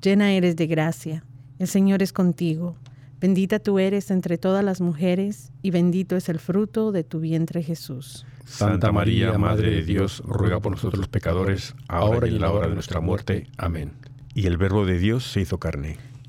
llena eres de gracia, el Señor es contigo. Bendita tú eres entre todas las mujeres, y bendito es el fruto de tu vientre Jesús. Santa María, Madre de Dios, ruega por nosotros los pecadores, ahora y en la hora de nuestra muerte. Amén. Y el Verbo de Dios se hizo carne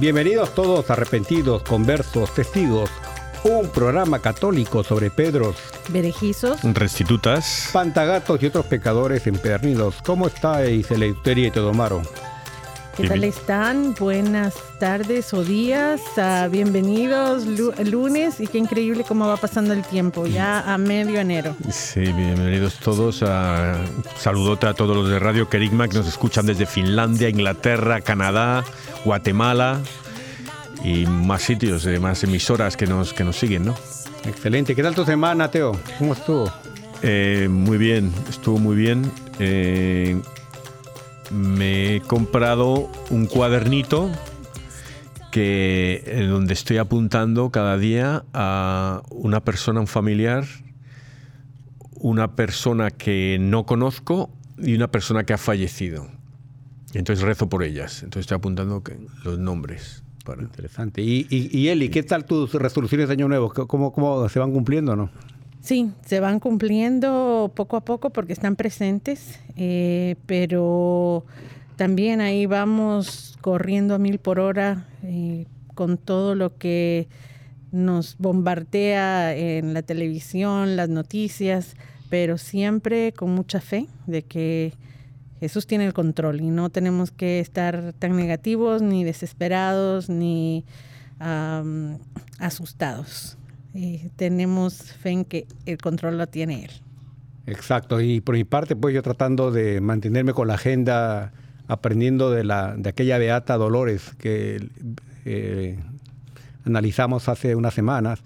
Bienvenidos todos arrepentidos, conversos, testigos. Un programa católico sobre Pedros, berejizos, restitutas, pantagatos y otros pecadores empedernidos. ¿Cómo estáis, Eleuteria y Tedomaro? ¿Qué tal están? Buenas tardes o días. Ah, bienvenidos lunes y qué increíble cómo va pasando el tiempo, ya a medio enero. Sí, bienvenidos todos. A, saludote a todos los de Radio Kerigma que nos escuchan desde Finlandia, Inglaterra, Canadá, Guatemala y más sitios, eh, más emisoras que nos, que nos siguen, ¿no? Excelente. ¿Qué tal tu semana, Teo? ¿Cómo estuvo? Eh, muy bien, estuvo muy bien. Eh, me he comprado un cuadernito que en donde estoy apuntando cada día a una persona, un familiar, una persona que no conozco y una persona que ha fallecido. entonces rezo por ellas. Entonces estoy apuntando los nombres. Interesante. Y, y, Eli, ¿qué tal tus resoluciones de Año Nuevo? ¿Cómo, ¿Cómo se van cumpliendo o no? Sí, se van cumpliendo poco a poco porque están presentes, eh, pero también ahí vamos corriendo a mil por hora eh, con todo lo que nos bombardea en la televisión, las noticias, pero siempre con mucha fe de que Jesús tiene el control y no tenemos que estar tan negativos, ni desesperados, ni asustados tenemos fe en que el control lo tiene él. Exacto, y por mi parte, pues yo tratando de mantenerme con la agenda, aprendiendo de, la, de aquella Beata Dolores que eh, analizamos hace unas semanas,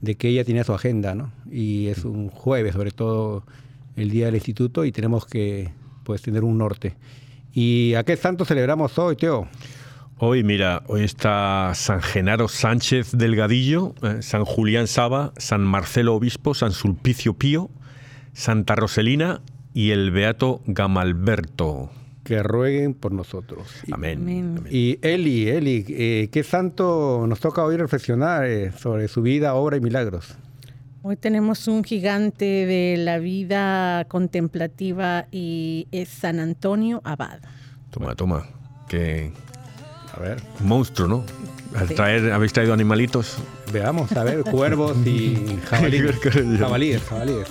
de que ella tenía su agenda, ¿no? Y es un jueves, sobre todo el día del instituto, y tenemos que pues tener un norte. ¿Y a qué santo celebramos hoy, Teo? Hoy, mira, hoy está San Genaro Sánchez Delgadillo, eh, San Julián Saba, San Marcelo Obispo, San Sulpicio Pío, Santa Roselina y el Beato Gamalberto. Que rueguen por nosotros. Amén. Y Eli, Eli, eh, ¿qué santo nos toca hoy reflexionar eh, sobre su vida, obra y milagros? Hoy tenemos un gigante de la vida contemplativa y es San Antonio Abad. Toma, toma. Que a ver. Monstruo, ¿no? traer, ¿Habéis traído animalitos? Veamos, a ver, cuervos y jabalíes. jabalíes, jabalíes.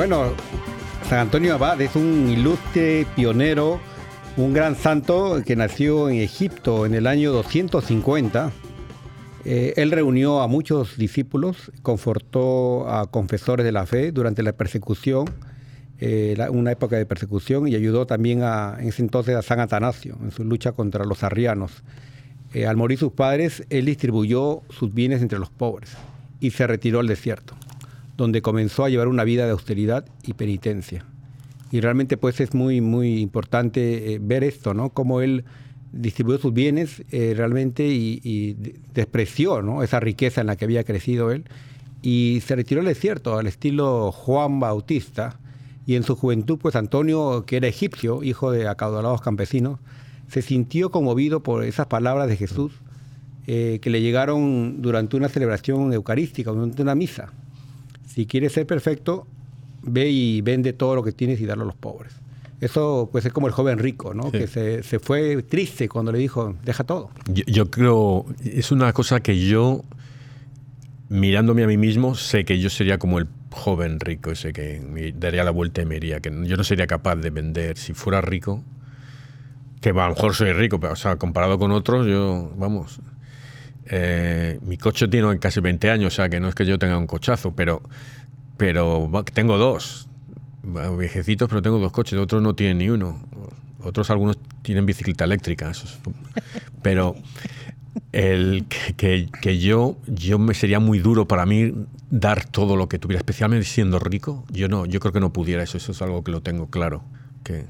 Bueno, San Antonio Abad es un ilustre pionero un gran santo que nació en Egipto en el año 250. Eh, él reunió a muchos discípulos, confortó a confesores de la fe durante la persecución, eh, una época de persecución, y ayudó también a, en ese entonces a San Atanasio en su lucha contra los arrianos. Eh, al morir sus padres, él distribuyó sus bienes entre los pobres y se retiró al desierto, donde comenzó a llevar una vida de austeridad y penitencia. Y realmente pues es muy, muy importante eh, ver esto, ¿no? Cómo él distribuyó sus bienes eh, realmente y, despreció ¿no? esa riqueza en la que había crecido él y se retiró al desierto al estilo Juan Bautista y en su juventud pues Antonio que era egipcio hijo de acaudalados campesinos se sintió conmovido por esas palabras de Jesús eh, que le llegaron durante una celebración eucarística durante una misa si quieres ser perfecto ve y vende todo lo que tienes y darlo a los pobres. Eso pues es como el joven rico, ¿no? Que se, se, fue triste cuando le dijo, deja todo. Yo, creo, es una cosa que yo, mirándome a mí mismo, sé que yo sería como el joven rico, ese que me daría la vuelta y me iría, que yo no sería capaz de vender si fuera rico, que a lo mejor soy rico, pero o sea, comparado con otros, yo, vamos, eh, mi coche tiene casi 20 años, o sea, que no es que yo tenga un cochazo, pero pero tengo dos viejecitos, pero tengo dos coches, otros no tienen ni uno. Otros algunos tienen bicicleta eléctrica. pero el que, que, yo, yo me sería muy duro para mí dar todo lo que tuviera, especialmente siendo rico. Yo no, yo creo que no pudiera eso. Eso es algo que lo tengo claro. Que,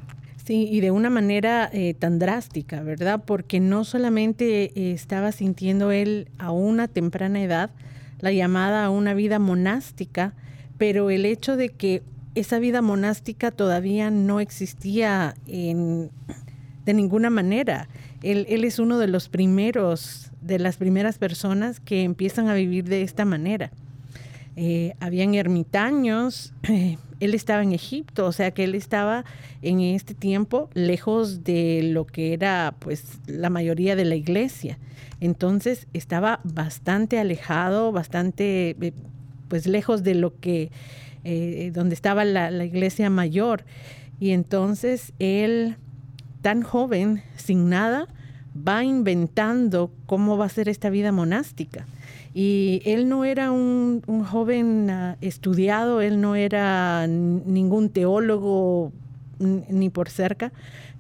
Sí, y de una manera eh, tan drástica, ¿verdad? Porque no solamente eh, estaba sintiendo él a una temprana edad la llamada a una vida monástica, pero el hecho de que esa vida monástica todavía no existía de ninguna manera. Él, es uno de los primeros, de las primeras personas que empiezan a vivir de esta manera. Eh, habían ermitaños, él estaba en Egipto, o sea que él estaba en este tiempo lejos de lo que era pues la mayoría de la iglesia. Entonces estaba bastante alejado, bastante eh, pues lejos de lo que, eh, donde estaba la, iglesia mayor. Y entonces él, tan joven, sin nada, va inventando cómo va a ser esta vida monástica. Y él no era un, joven ah, estudiado, él no era ningún teólogo ni por cerca,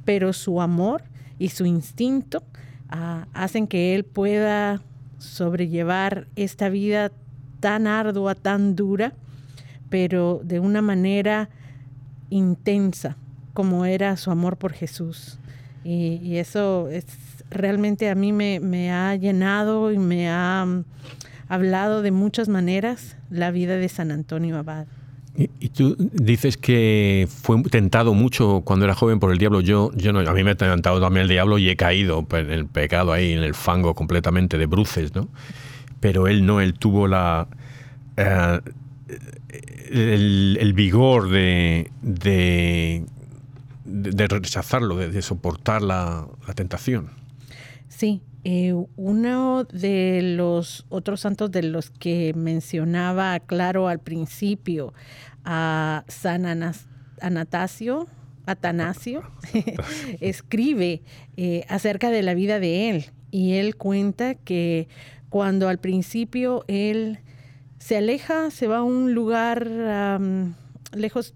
pero su amor y su instinto ah, hacen que él pueda sobrellevar esta vida tan ardua, tan dura, pero de una manera intensa, como era su amor por Jesús. Y, eso es, realmente a mí me, ha llenado y me ha mm, hablado de muchas maneras la vida de San Antonio Abad. Y, tú dices que fue tentado mucho cuando era joven por el diablo. Yo, yo no, a mí me ha tentado también el diablo y he caído en el pecado ahí, en el fango completamente de bruces, ¿no? pero él no, él tuvo la, eh, el, vigor de, de, rechazarlo, de, soportar la, tentación. Sí, eh, uno de los otros santos de los que mencionaba, claro, al principio, a San Anastasio, Atanasio, escribe eh, acerca de la vida de él. Y él cuenta que cuando al principio él se aleja, se va a un lugar lejos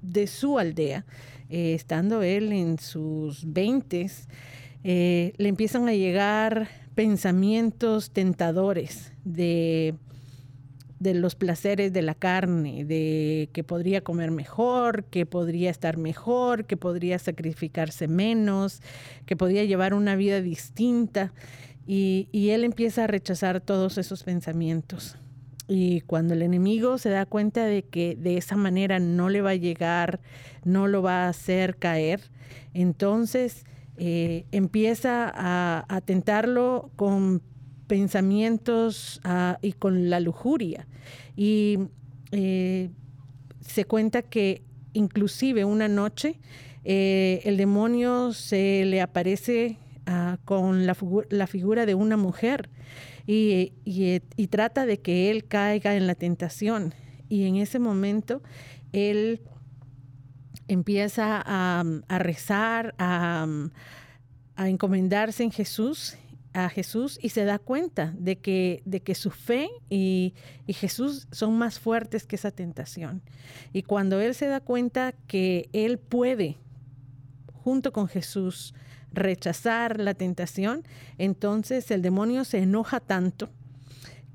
de su aldea, eh, estando él en sus veintes, eh, le empiezan a llegar pensamientos tentadores de, de los placeres de la carne, de que podría comer mejor, que podría estar mejor, que podría sacrificarse menos, que podría llevar una vida distinta. y él empieza a rechazar todos esos pensamientos. Y cuando el enemigo se da cuenta de que de esa manera no le va a llegar, no lo va a hacer caer, entonces eh, empieza a, tentarlo con pensamientos ah, y con la lujuria. Y eh, se cuenta que inclusive una noche eh, el demonio se le aparece ah, con la, la figura de una mujer y, y, trata de que él caiga en la tentación. Y en ese momento él empieza a, rezar, a, encomendarse en Jesús, a Jesús y se da cuenta de que, de que su fe y, y, Jesús son más fuertes que esa tentación. Y cuando él se da cuenta que él puede, junto con Jesús, rechazar la tentación, entonces el demonio se enoja tanto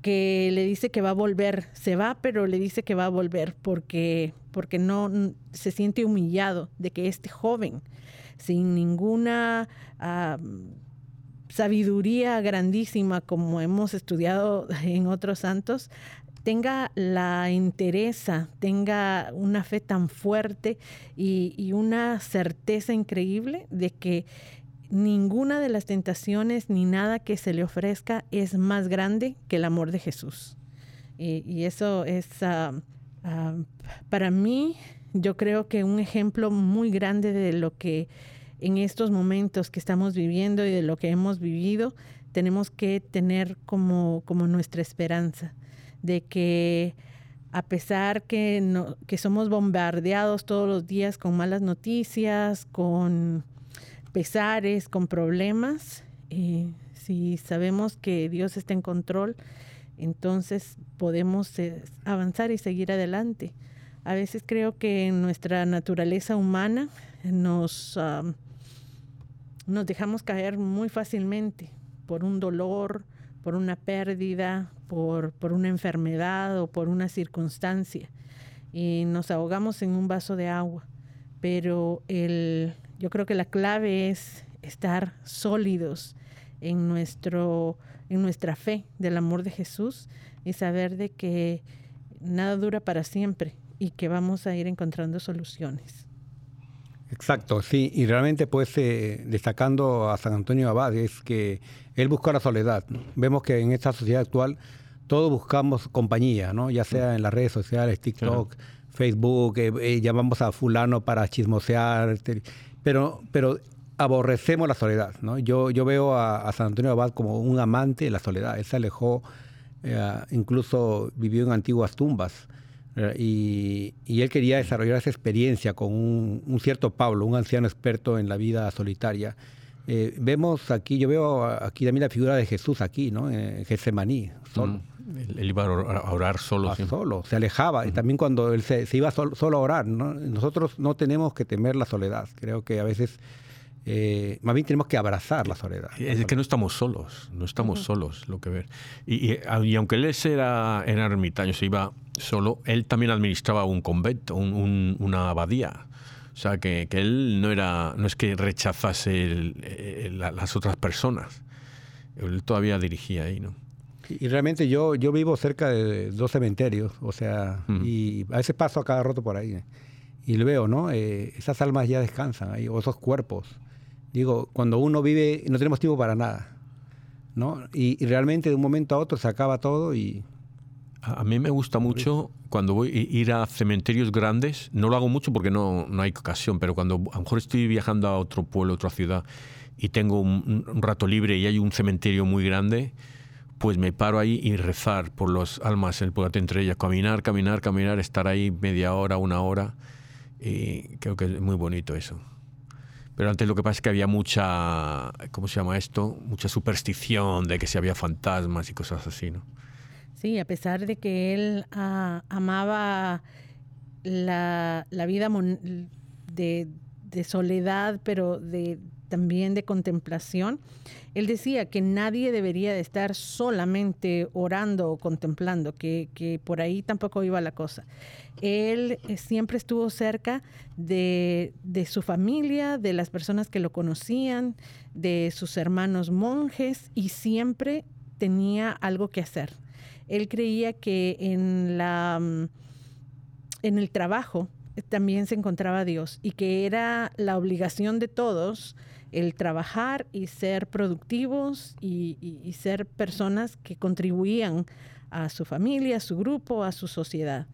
que le dice que va a volver, se va, pero le dice que va a volver porque, porque no se siente humillado de que este joven, sin ninguna sabiduría grandísima como hemos estudiado en otros santos, tenga la interesa, tenga una fe tan fuerte y una certeza increíble de que ninguna de las tentaciones ni nada que se le ofrezca es más grande que el amor de Jesús. Y, eso es, ah, ah, para mí, yo creo que un ejemplo muy grande de lo que en estos momentos que estamos viviendo y de lo que hemos vivido, tenemos que tener como, como nuestra esperanza, de que a pesar que, no, que somos bombardeados todos los días con malas noticias, con pesares, con problemas, y si sabemos que Dios está en control, entonces podemos eh, avanzar y seguir adelante. A veces creo que en nuestra naturaleza humana nos, nos dejamos caer muy fácilmente por un dolor, por una pérdida, por, por una enfermedad o por una circunstancia. Y nos ahogamos en un vaso de agua. Pero el, yo creo que la clave es estar sólidos en, nuestro, en nuestra fe del amor de Jesús y saber de que nada dura para siempre y que vamos a ir encontrando soluciones. Exacto, sí, y realmente pues eh, destacando a San Antonio Abad es que él buscó la soledad. Vemos que en esta sociedad actual todos buscamos compañía, ¿no? ya sea en las redes sociales, TikTok, Facebook, eh, eh, llamamos a fulano para chismosear, pero, pero aborrecemos la soledad. ¿no? Yo, yo veo a, San Antonio Abad como un amante de la soledad. Él se alejó, eh, incluso vivió en antiguas tumbas. Eh, y, él quería desarrollar esa experiencia con un, cierto Pablo, un anciano experto en la vida solitaria. Eh, vemos aquí, yo veo aquí también la figura de Jesús aquí, ¿no? En Getsemaní, solo. Mm. Él iba a orar solo. Ah, solo, se alejaba. Y también cuando él se, iba solo, a orar. Nosotros no tenemos que temer la soledad. Creo que a veces eh, más bien tenemos que abrazar la soledad. Es que no estamos solos, no estamos solos, lo que ver. Y, aunque él era, era ermitaño, se iba solo, él también administraba un convento, una abadía. O sea, que, él no, era, no es que rechazase las otras personas. Él todavía dirigía ahí, ¿no? Y realmente yo, yo vivo cerca de dos cementerios, o sea, y a veces paso a cada rato por ahí. Y lo veo, ¿no? Eh, esas almas ya descansan ahí, o esos cuerpos. Digo, cuando uno vive, no tenemos tiempo para nada, ¿no? Y, realmente de un momento a otro se acaba todo y... A mí me gusta mucho cuando voy a ir a cementerios grandes, no lo hago mucho porque no, no hay ocasión, pero cuando a lo mejor estoy viajando a otro pueblo, otra ciudad, y tengo un rato libre y hay un cementerio muy grande, pues me paro ahí y rezar por los almas, el poder entre ellas, caminar, caminar, caminar, estar ahí media hora, una hora. Y creo que es muy bonito eso. Pero antes lo que pasa es que había mucha, ¿cómo se llama esto? Mucha superstición de que si había fantasmas y cosas así, ¿no? Sí, a pesar de que él ah, amaba la, vida de, de, soledad, pero de, también de contemplación, él decía que nadie debería de estar solamente orando o contemplando, que, por ahí tampoco iba la cosa. Él eh, siempre estuvo cerca de, su familia, de las personas que lo conocían, de sus hermanos monjes y siempre tenía algo que hacer. Él creía que en, la, mm, en el trabajo también se encontraba Dios y que era la obligación de todos el trabajar y ser productivos y, ser personas que contribuían a su familia, a su grupo, a su sociedad.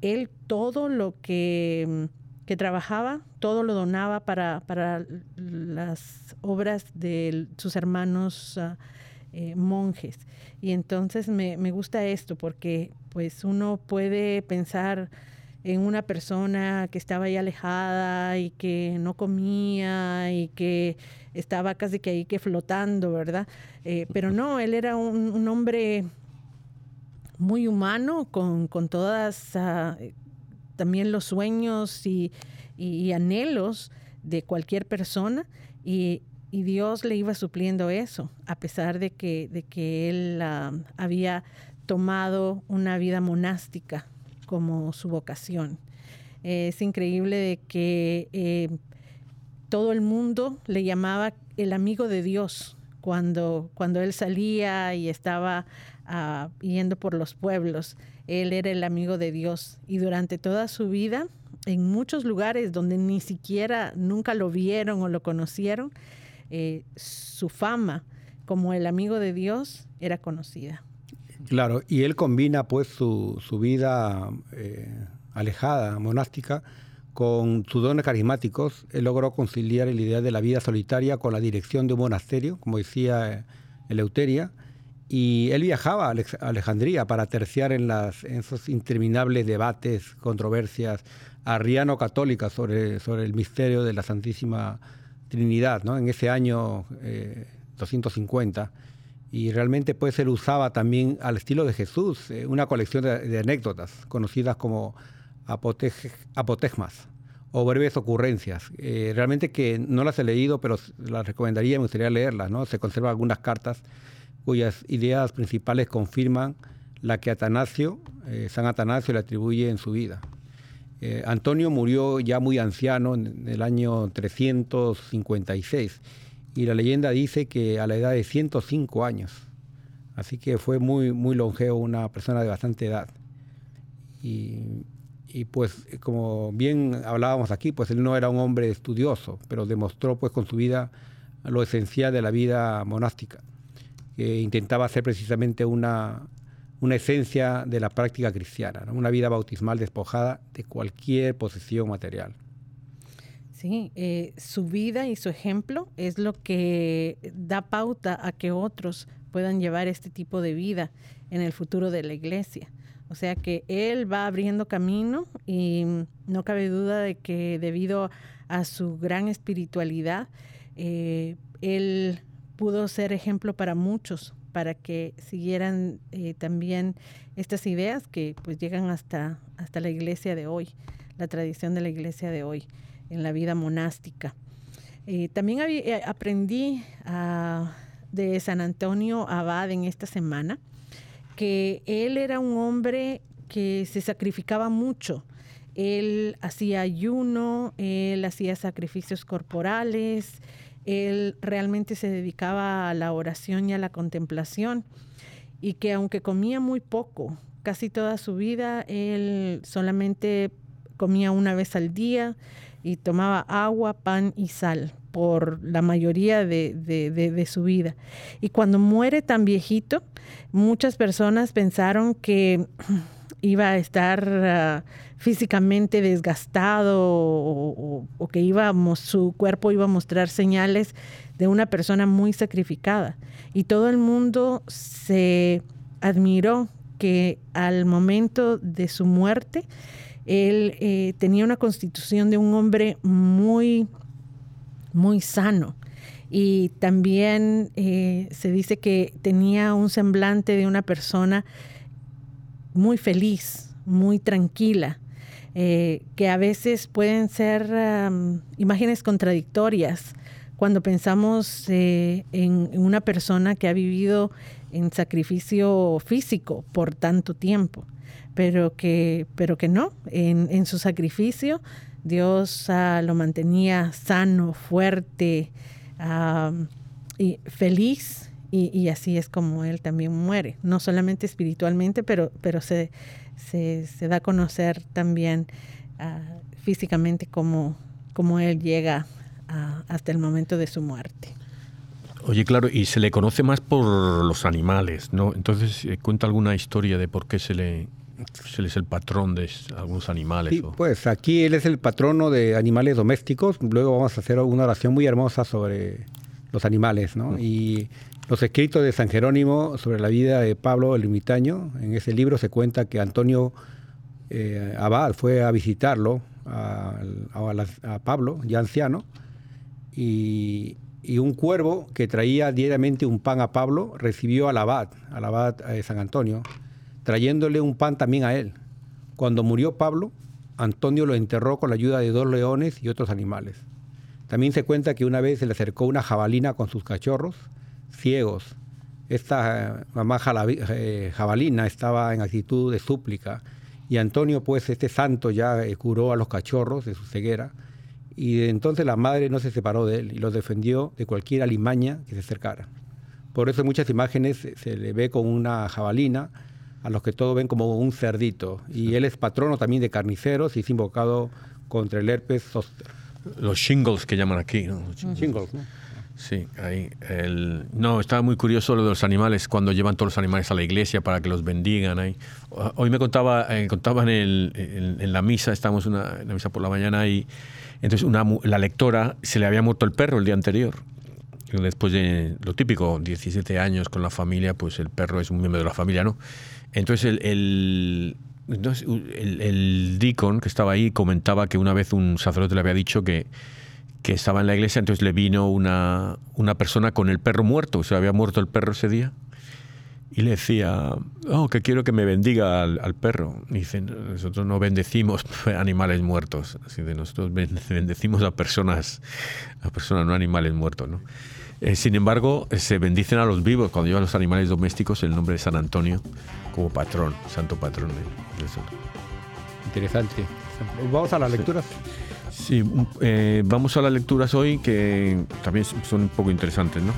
Él todo lo que, que trabajaba, todo lo donaba para, para las obras de sus hermanos ah, eh, monjes. Y entonces me, me, gusta esto porque pues uno puede pensar en una persona que estaba ahí alejada y que no comía y que estaba casi que ahí que flotando, ¿verdad? Eh, pero no, él era un, hombre muy humano, con, todas ah, también los sueños y, anhelos de cualquier persona y, Dios le iba supliendo eso, a pesar de que, de que él ah, había tomado una vida monástica como su vocación. es increíble de que eh, todo el mundo le llamaba el amigo de Dios cuando, cuando él salía y estaba uh, yendo por los pueblos. Él era el amigo de Dios y durante toda su vida, en muchos lugares donde ni siquiera nunca lo vieron o lo conocieron, eh, su fama como el amigo de Dios era conocida. Claro, y él combina pues su, vida eh, alejada, monástica, con sus dones carismáticos. Él logró conciliar el ideal de la vida solitaria con la dirección de un monasterio, como decía eh, Eleuteria, y él viajaba a Alejandría para terciar en, las, esos interminables debates, controversias arriano-católicas sobre, sobre el misterio de la Santísima Trinidad, ¿no? en ese año 250 eh, y realmente pues él usaba también al estilo de Jesús eh, una colección de, anécdotas conocidas como apotegmas o breves ocurrencias. Eh, realmente que no las he leído, pero las recomendaría, me gustaría leerlas. ¿no? Se conservan algunas cartas cuyas ideas principales confirman la que Atanasio, eh, San Atanasio le atribuye en su vida. Antonio murió ya muy anciano en el año 356 y la leyenda dice que a la edad de 105 años. Así que fue muy, muy longevo, una persona de bastante edad. Y, pues como bien hablábamos aquí, pues él no era un hombre estudioso, pero demostró pues con su vida lo esencial de la vida monástica, que intentaba ser precisamente una, una esencia de la práctica cristiana, una vida bautismal despojada de cualquier posesión material. Sí, eh, su vida y su ejemplo es lo que da pauta a que otros puedan llevar este tipo de vida en el futuro de la iglesia. O sea que él va abriendo camino y no cabe duda de que debido a su gran espiritualidad, eh, él pudo ser ejemplo para muchos, para que siguieran eh, también estas ideas que pues llegan hasta, hasta la iglesia de hoy, la tradición de la iglesia de hoy en la vida monástica. Eh, también eh, aprendí ah, de San Antonio Abad en esta semana que él era un hombre que se sacrificaba mucho. Él hacía ayuno, él hacía sacrificios corporales, él realmente se dedicaba a la oración y a la contemplación y que aunque comía muy poco, casi toda su vida, él solamente comía una vez al día, y tomaba agua, pan y sal por la mayoría de, su vida. Y cuando muere tan viejito, muchas personas pensaron que iba a estar ah, físicamente desgastado o, que íbamos, su cuerpo iba a mostrar señales de una persona muy sacrificada. Y todo el mundo se admiró que al momento de su muerte, él eh, tenía una constitución de un hombre muy, muy sano. Y también eh, se dice que tenía un semblante de una persona muy feliz, muy tranquila, eh, que a veces pueden ser imágenes contradictorias cuando pensamos en una persona que ha vivido en sacrificio físico por tanto tiempo pero que, pero que no, en, su sacrificio Dios ah, lo mantenía sano, fuerte y feliz y, así es como él también muere, no solamente espiritualmente, pero, pero se, se, da a conocer también ah, físicamente como, como él llega hasta el momento de su muerte. Oye, claro, y se le conoce más por los animales, ¿no? Entonces, eh, cuenta alguna historia de por qué se le, él es el patrón de algunos animales. Sí, pues aquí él es el patrono de animales domésticos. Luego vamos a hacer una oración muy hermosa sobre los animales, ¿no? Y los escritos de San Jerónimo sobre la vida de Pablo el Ermitaño, en ese libro se cuenta que Antonio eh, Abad fue a visitarlo, a, Pablo, ya anciano, y, un cuervo que traía diariamente un pan a Pablo recibió al abad, al abad de San Antonio, trayéndole un pan también a él. Cuando murió Pablo, Antonio lo enterró con la ayuda de dos leones y otros animales. También se cuenta que una vez se le acercó una jabalina con sus cachorros, ciegos. Esta eh, mamá eh, jabalina estaba en actitud de súplica y Antonio, pues este santo ya eh, curó a los cachorros de su ceguera y entonces la madre no se separó de él y los defendió de cualquier alimaña que se acercara. Por eso en muchas imágenes se le ve con una jabalina, a los que todos ven como un cerdito. Y él es patrono también de carniceros y es invocado contra el herpes zóster. Los shingles que llaman aquí, ¿no? Shingles, ¿no? Sí, ahí. El, no, estaba muy curioso lo de los animales, cuando llevan todos los animales a la iglesia para que los bendigan. Ahí. Hoy me contaba, eh, contaban en, la misa, estábamos en la misa por la mañana y entonces una, la lectora se le había muerto el perro el día anterior. Después de lo típico, 17 años con la familia, pues el perro es un miembro de la familia, ¿no? Entonces el, el el, el, deacon que estaba ahí comentaba que una vez un sacerdote le había dicho que, que estaba en la iglesia, entonces le vino una, una persona con el perro muerto, se había muerto el perro ese día, y le decía, oh, que quiero que me bendiga al, perro. Y dicen, nosotros no bendecimos animales muertos, así de nosotros bendecimos a personas, a personas, no animales muertos, ¿no? Eh, sin embargo, se bendicen a los vivos cuando llevan los animales domésticos el nombre de San Antonio como patrón, santo patrón. Interesante. Vamos a las lecturas. Sí, eh, vamos a las lecturas hoy que también son un poco interesantes, ¿no?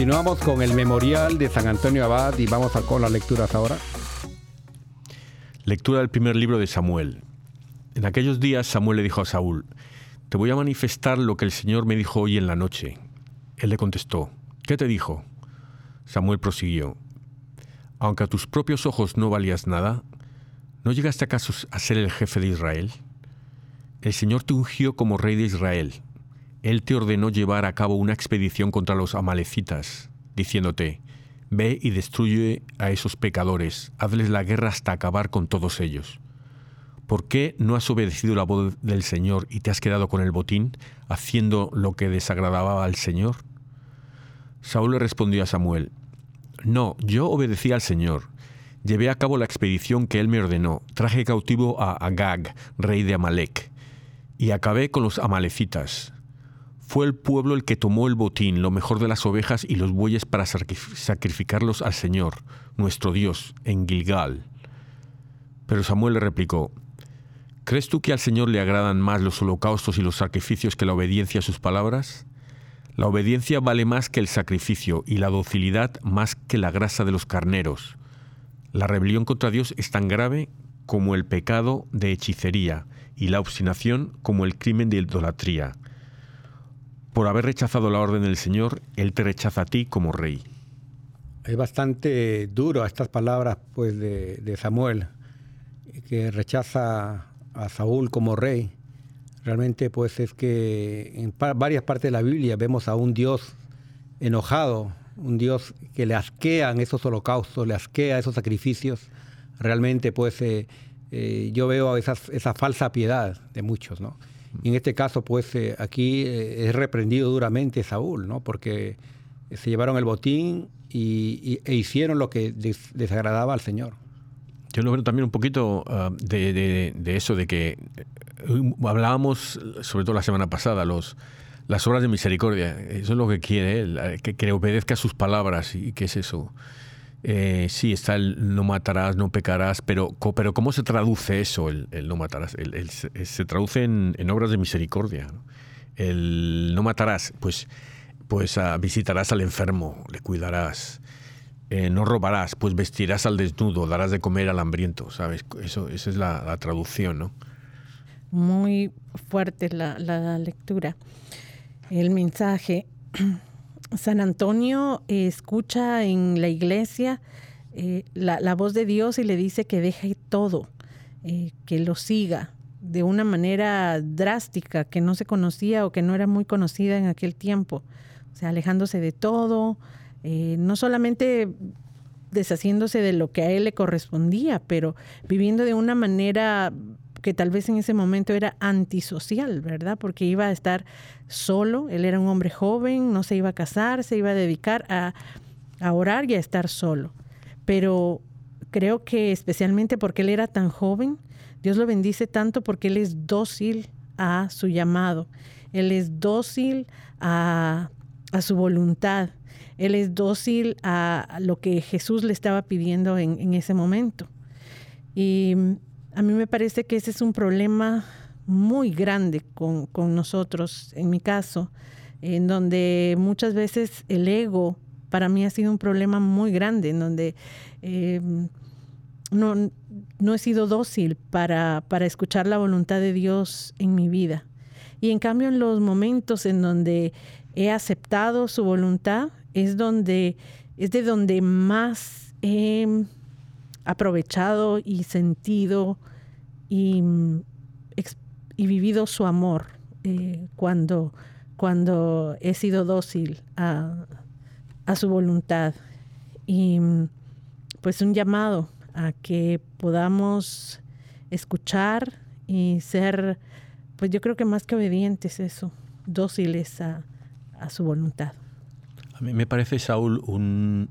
Continuamos con el memorial de San Antonio Abad y vamos a con las lecturas ahora. Lectura del primer libro de Samuel. En aquellos días Samuel le dijo a Saúl, Te voy a manifestar lo que el Señor me dijo hoy en la noche. Él le contestó, ¿qué te dijo? Samuel prosiguió, Aunque a tus propios ojos no valías nada, ¿no llegaste acaso a ser el jefe de Israel? El Señor te ungió como rey de Israel él te ordenó llevar a cabo una expedición contra los amalecitas, diciéndote, Ve y destruye a esos pecadores, hazles la guerra hasta acabar con todos ellos. ¿Por qué no has obedecido la voz del Señor y te has quedado con el botín, haciendo lo que desagradaba al Señor? Saúl le respondió a Samuel, No, yo obedecí al Señor. Llevé a cabo la expedición que él me ordenó. Traje cautivo a Agag, rey de Amalek, y acabé con los amalecitas. Fue el pueblo el que tomó el botín, lo mejor de las ovejas y los bueyes para sacrificarlos al Señor, nuestro Dios, en Gilgal. Pero Samuel le replicó, ¿Crees tú que al Señor le agradan más los holocaustos y los sacrificios que la obediencia a sus palabras? La obediencia vale más que el sacrificio y la docilidad más que la grasa de los carneros. La rebelión contra Dios es tan grave como el pecado de hechicería y la obstinación como el crimen de idolatría por haber rechazado la orden del Señor, Él te rechaza a ti como rey. Es bastante duro estas palabras pues, de, Samuel, que rechaza a Saúl como rey. Realmente pues es que en varias partes de la Biblia vemos a un Dios enojado, un Dios que le asquean esos holocaustos, le asquea esos sacrificios. Realmente pues eh, eh, yo veo esa falsa piedad de muchos, ¿no? Y en este caso, pues eh, aquí eh, es reprendido duramente Saúl, ¿no? Porque se llevaron el botín y, e hicieron lo que desagradaba al Señor. Yo lo veo también un poquito ah, de, eso, de que eh, hablábamos, sobre todo la semana pasada, los, las obras de misericordia. Eso es lo que quiere él, que, que obedezca sus palabras. ¿Y qué es eso? Eh, sí, está el no matarás, no pecarás, pero, pero ¿cómo se traduce eso, el, no matarás? se traduce en, obras de misericordia. El no matarás, pues, pues ah, visitarás al enfermo, le cuidarás. Eh, no robarás, pues vestirás al desnudo, darás de comer al hambriento, ¿sabes? Eso, esa es la, traducción, ¿no? muy fuerte la lectura, el mensaje. San Antonio escucha en la iglesia eh, la, voz de Dios y le dice que deje todo, eh, que lo siga de una manera drástica que no se conocía o que no era muy conocida en aquel tiempo. O sea, alejándose de todo, eh, no solamente deshaciéndose de lo que a él le correspondía, pero viviendo de una manera que tal vez en ese momento era antisocial, ¿verdad? Porque iba a estar solo, él era un hombre joven, no se iba a casar, se iba a dedicar a, a orar y a estar solo. Pero creo que especialmente porque él era tan joven, Dios lo bendice tanto porque él es dócil a su llamado, él es dócil a, a su voluntad, él es dócil a lo que Jesús le estaba pidiendo en, en ese momento. Y a mí me parece que ese es un problema muy grande con, nosotros, en mi caso, en donde muchas veces el ego para mí ha sido un problema muy grande, en donde em, no, no, he sido dócil para, para escuchar la voluntad de Dios en mi vida. Y en cambio en los momentos en donde he aceptado su voluntad es donde es de donde más he aprovechado y sentido y, y vivido su amor eh, cuando, cuando he sido dócil a, a su voluntad. Y pues un llamado a que podamos escuchar y ser, pues yo creo que más que obedientes eso, dóciles a, a su voluntad. A mí me parece, Saúl, un,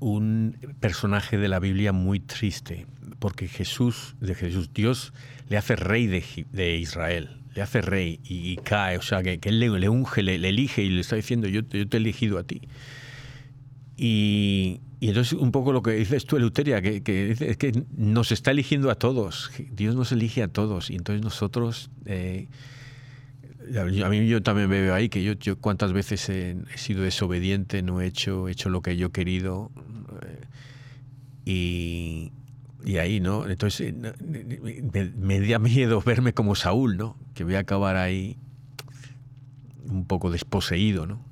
un personaje de la Biblia muy triste, porque Jesús, de Jesús, Dios le hace rey de, Israel, le hace rey y, cae, o sea, que, él le, unge, le, elige y le está diciendo, yo, te he elegido a ti. Y, entonces un poco lo que dices tú, Eleuteria, que, que, es que nos está eligiendo a todos, Dios nos elige a todos, y entonces nosotros... Eh, a mí yo también me veo ahí que yo, yo cuántas veces he, sido desobediente, no he hecho, hecho lo que yo he querido y, y ahí, ¿no? Entonces me, me, da miedo verme como Saúl, ¿no? Que voy a acabar ahí un poco desposeído, ¿no?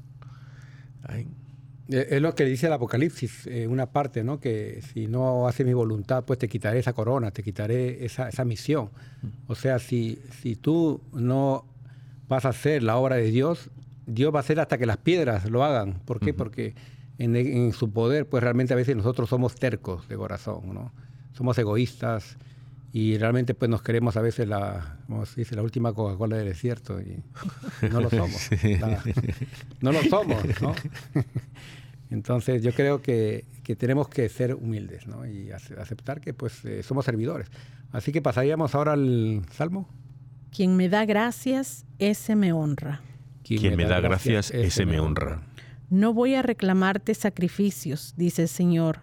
Es lo que dice el Apocalipsis, eh, una parte, ¿no? Que si no haces mi voluntad, pues te quitaré esa corona, te quitaré esa, esa misión. O sea, si, si tú no vas a hacer la obra de Dios, Dios va a hacer hasta que las piedras lo hagan. ¿Por qué? Porque en, su poder, pues realmente a veces nosotros somos tercos de corazón, ¿no? Somos egoístas y realmente pues nos queremos a veces la, como se dice, la última Coca-Cola del desierto y no lo somos. No lo somos, ¿no? Entonces yo creo que, que, tenemos que ser humildes ¿no? y aceptar que pues eh, somos servidores. Así que pasaríamos ahora al Salmo. Quien me da gracias, ese me honra. Quien, me, da, gracias, ese me honra. No voy a reclamarte sacrificios, dice el Señor,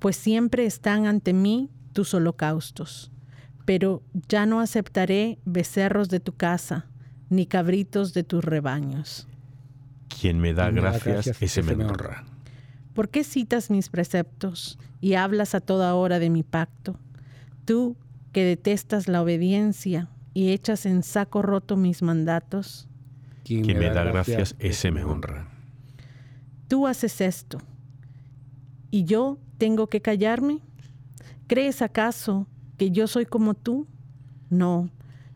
pues siempre están ante mí tus holocaustos. Pero ya no aceptaré becerros de tu casa, ni cabritos de tus rebaños. Quien me da, gracias, ese me honra. ¿Por qué citas mis preceptos y hablas a toda hora de mi pacto? Tú que detestas la obediencia y echas en saco roto mis mandatos. Quien me da gracias, ese me honra. Tú haces esto y yo tengo que callarme. ¿Crees acaso que yo soy como tú? No,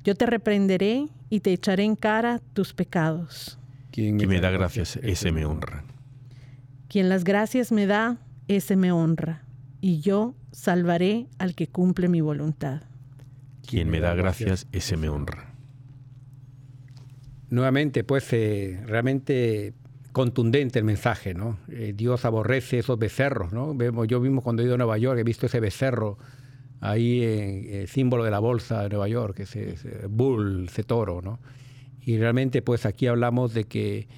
yo te reprenderé y te echaré en cara tus pecados. Quien me da gracias, ese me honra. Quien las gracias me da, ese me honra, y yo salvaré al que cumple mi voluntad. Quien me da gracias, ese me honra. Nuevamente, pues eh, realmente contundente el mensaje, ¿no? Eh, Dios aborrece esos becerros, ¿no? Vemos, yo mismo cuando he ido a Nueva York he visto ese becerro ahí, eh, símbolo de la bolsa de Nueva York, ese, ese, bull, ese toro, ¿no? Y realmente, pues aquí hablamos de que,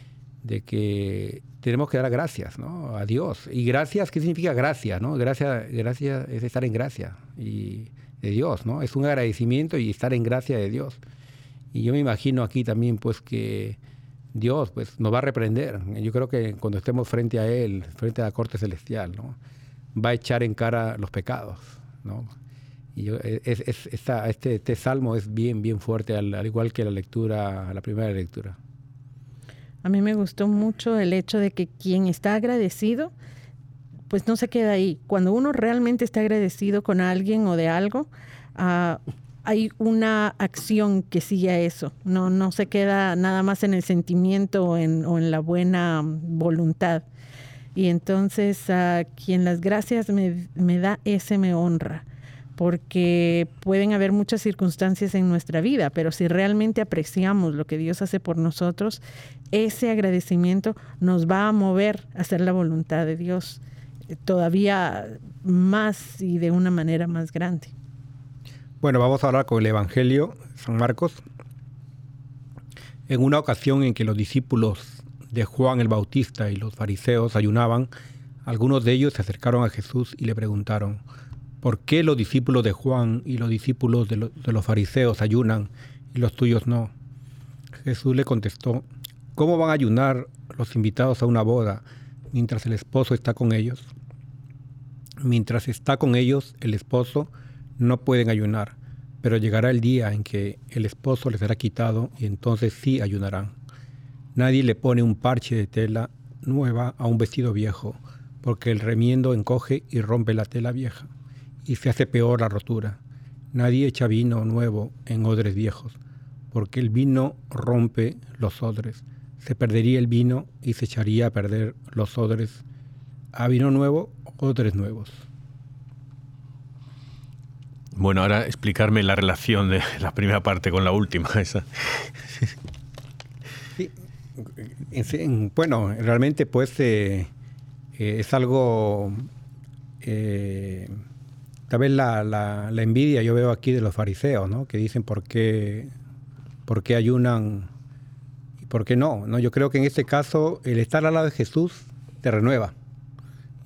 de que tenemos que dar gracias, ¿no? A Dios. Y gracias, ¿qué significa gracia, no? Gracia, gracia es estar en gracia. Y de Dios, ¿no? Es un agradecimiento y estar en gracia de Dios. Y yo me imagino aquí también, pues, que Dios, pues, nos va a reprender. Yo creo que cuando estemos frente a Él, frente a la corte celestial, ¿no? Va a echar en cara los pecados, ¿no? Y es, este, este, salmo es bien, bien fuerte, al, al, igual que la lectura, la primera lectura. A mí me gustó mucho el hecho de que quien está agradecido, pues no se queda ahí. Cuando uno realmente está agradecido con alguien o de algo, uh, hay una acción que sigue a eso. No, no se queda nada más en el sentimiento o en, o en la buena voluntad. Y entonces a quien las gracias me, me da, ese me honra porque pueden haber muchas circunstancias en nuestra vida, pero si realmente apreciamos lo que Dios hace por nosotros, ese agradecimiento nos va a mover a hacer la voluntad de Dios todavía más y de una manera más grande. Bueno, vamos a hablar con el Evangelio, San Marcos. En una ocasión en que los discípulos de Juan el Bautista y los fariseos ayunaban, algunos de ellos se acercaron a Jesús y le preguntaron, ¿por qué los discípulos de Juan y los discípulos de, los fariseos ayunan y los tuyos no? Jesús le contestó, ¿cómo van a ayunar los invitados a una boda mientras el esposo está con ellos? Mientras está con ellos, el esposo no pueden ayunar, pero llegará el día en que el esposo les será quitado y entonces sí ayunarán. Nadie le pone un parche de tela nueva a un vestido viejo, porque el remiendo encoge y rompe la tela vieja, y se hace peor la rotura. Nadie echa vino nuevo en odres viejos, porque el vino rompe los odres. Se perdería el vino y se echaría a perder los odres. A vino nuevo, odres nuevos. Bueno, ahora explicarme la relación de la primera parte con la última. Esa. bueno, realmente pues eh, eh, es algo... Eh, tal vez la, la, envidia yo veo aquí de los fariseos, ¿no? Que dicen por qué, por qué ayunan y por qué no, no. Yo creo que en este caso el estar al lado de Jesús te renueva.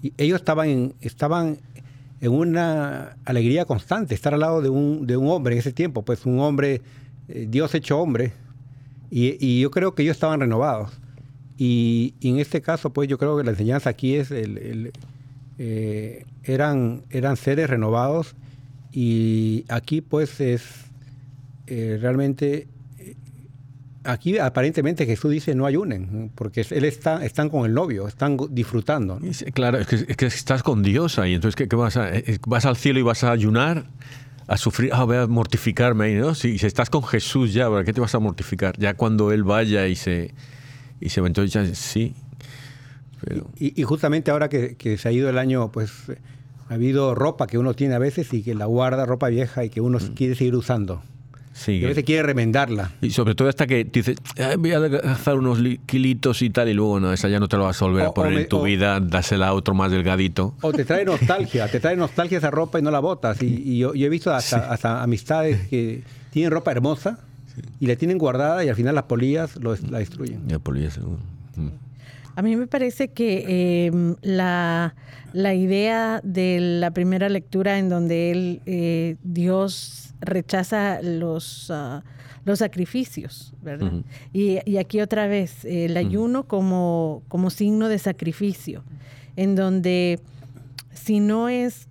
Y ellos estaban, estaban en una alegría constante, estar al lado de un, de un hombre en ese tiempo, pues un hombre, eh, Dios hecho hombre, y, yo creo que ellos estaban renovados. Y, en este caso, pues yo creo que la enseñanza aquí es, el, eh, eran, eran seres renovados y aquí pues es eh, realmente aquí aparentemente Jesús dice no ayunen, porque él está, están con el novio, están disfrutando. Claro, es que, estás con Dios ahí, entonces ¿qué, vas, a, eh, vas al cielo y vas a ayunar, a sufrir, ah, voy a mortificarme ahí, ¿no? Si, estás con Jesús ya, ¿para qué te vas a mortificar? Ya cuando Él vaya y se, y se entonces ya sí. Y, justamente ahora que, se ha ido el año, pues ha habido ropa que uno tiene a veces y que la guarda, ropa vieja y que uno mm. quiere seguir usando. Sí. Y a veces quiere remendarla. Y sobre todo hasta que dices, voy a hacer unos kilitos y tal, y luego no, esa ya no te lo vas a volver a poner en tu vida, dásela a otro más delgadito. O te trae nostalgia, te trae nostalgia esa ropa y no la botas. Y, yo, he visto hasta, amistades que tienen ropa hermosa y la tienen guardada y al final las polillas la destruyen. Ya, polillas, seguro. Mm. A mí me parece que em, la, la, idea de la primera lectura en donde él, eh, Dios rechaza los, ah, los sacrificios, ¿verdad? y, aquí otra vez, el ayuno como, como signo de sacrificio, en donde si no es,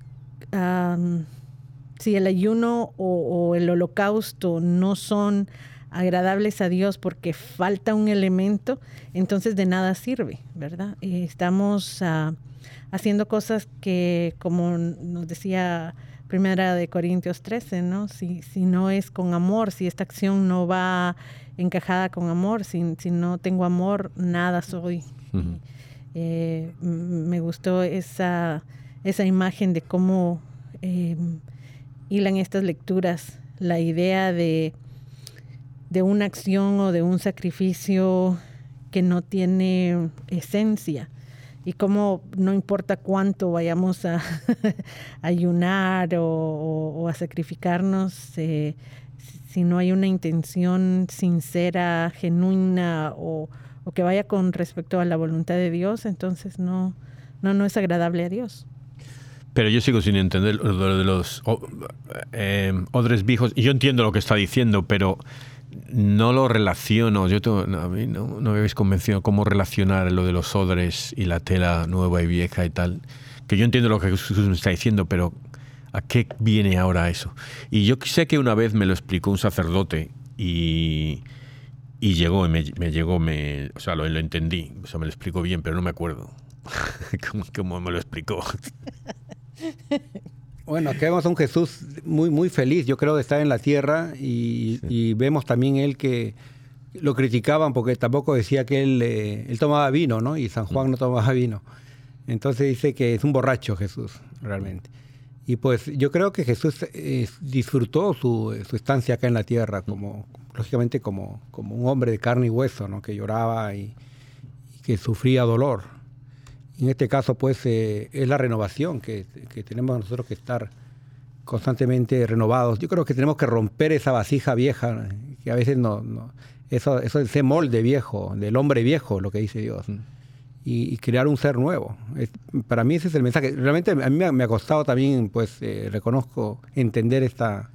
si el ayuno o, el holocausto no son agradables a Dios porque falta un elemento, entonces de nada sirve, ¿verdad? estamos ah, haciendo cosas que, como nos decía Primera de Corintios 13, ¿no? Si, si no es con amor, si esta acción no va encajada con amor, si, si no tengo amor, nada soy. Eh, me gustó esa, esa imagen de cómo eh, hilan estas lecturas la idea de, de una acción o de un sacrificio que no tiene esencia y cómo no importa cuánto vayamos a, ayunar o, a sacrificarnos, eh, si no hay una intención sincera, genuina o, que vaya con respecto a la voluntad de Dios, entonces no, no, no es agradable a Dios. Pero yo sigo sin entender lo de los eh, odres viejos. Y yo entiendo lo que está diciendo, pero no lo relaciono. Yo a mí no, me habéis convencido cómo relacionar lo de los odres y la tela nueva y vieja y tal. Que yo entiendo lo que Jesús me está diciendo, pero ¿A qué viene ahora eso? Y yo sé que una vez me lo explicó un sacerdote y, y llegó, me, me llegó, me, o sea, lo, lo, entendí, o sea, me lo explicó bien, pero no me acuerdo cómo, cómo me lo explicó. Bueno, aquí vemos a un Jesús muy, muy feliz, yo creo, de estar en la tierra y, sí. y vemos también él que lo criticaban porque tampoco decía que él, eh, él tomaba vino, ¿no? Y San Juan no tomaba vino. Entonces dice que es un borracho Jesús, realmente. Y pues yo creo que Jesús eh, disfrutó su, su, estancia acá en la tierra, como, lógicamente como, como un hombre de carne y hueso, ¿no? que lloraba y, y que sufría dolor. Y en este caso, pues, eh, es la renovación que, que, tenemos nosotros que estar constantemente renovados. Yo creo que tenemos que romper esa vasija vieja, que a veces no, no eso, eso ese molde viejo, del hombre viejo, lo que dice Dios. Mm y, y, crear un ser nuevo. Es, para mí ese es el mensaje. Realmente a mí me ha, me ha costado también, pues, eh, reconozco, entender esta...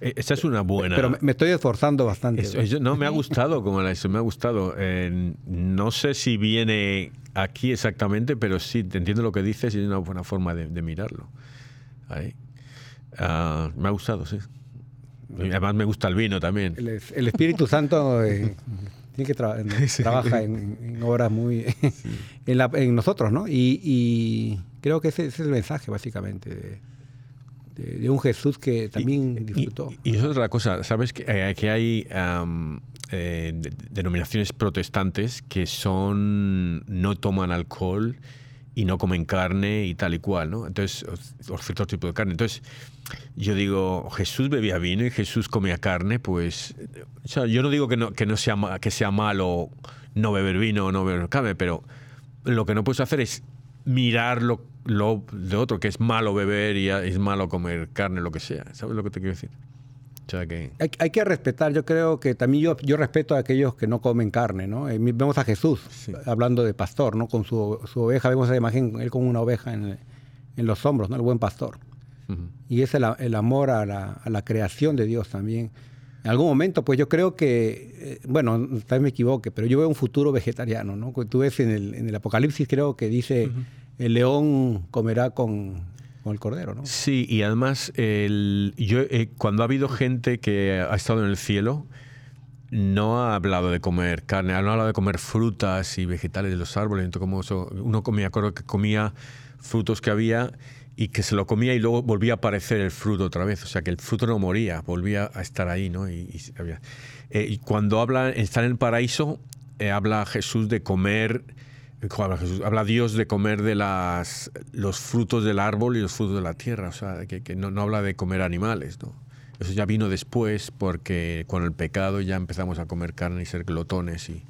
Esa es una buena... Pero me, estoy esforzando bastante. Eso, eso, no, me ha gustado como eso, me ha gustado. Eh, no sé si viene aquí exactamente, pero sí, te entiendo lo que dices y es una buena forma de, de mirarlo. Ahí. Uh, me ha gustado, sí. Además me gusta el vino también. El, el Espíritu Santo... Eh, que tra sí. trabaja en, en, obras muy sí. en, la, en, nosotros, ¿no? Y, y creo que ese, ese, es el mensaje, básicamente, de, de, de un Jesús que también y, disfrutó. Y, y, es otra cosa, ¿sabes? Que, eh, que hay um, eh, denominaciones protestantes que son no toman alcohol y no comen carne y tal y cual, ¿no? Entonces, o cierto tipo de carne. Entonces, yo digo, Jesús bebía vino y Jesús comía carne, pues, o sea, yo no digo que no, que no sea, que sea malo no beber vino o no beber carne, pero lo que no puedes hacer es mirar lo, lo de otro, que es malo beber y es malo comer carne, lo que sea. ¿Sabes lo que te quiero decir? O sea que... Hay, hay, que respetar, yo creo que también yo, yo respeto a aquellos que no comen carne, ¿no? Eh, vemos a Jesús sí. hablando de pastor, ¿no? Con su, su, oveja, vemos esa imagen, él con una oveja en, en los hombros, ¿no? El buen pastor. Uh -huh. Y es el, el amor a la, a la, creación de Dios también. En algún momento, pues yo creo que, eh, bueno, tal vez me equivoque, pero yo veo un futuro vegetariano, ¿no? Tú ves en el, en el Apocalipsis, creo que dice, uh -huh. el león comerá con, con el cordero, ¿no? Sí, y además, el, yo, eh, cuando ha habido gente que ha estado en el cielo, no ha hablado de comer carne, no ha hablado de comer frutas y vegetales de los árboles. Entonces, como eso, uno comía, acuerdo que comía frutos que había y que se lo comía y luego volvía a aparecer el fruto otra vez. O sea, que el fruto no moría, volvía a estar ahí, ¿no? Y, y, eh, y cuando habla, está en el paraíso, eh, habla Jesús de comer Habla, Jesús, habla Dios de comer de las, los frutos del árbol y los frutos de la tierra, o sea, que, que no, no, habla de comer animales, ¿no? Eso ya vino después porque con el pecado ya empezamos a comer carne y ser glotones y,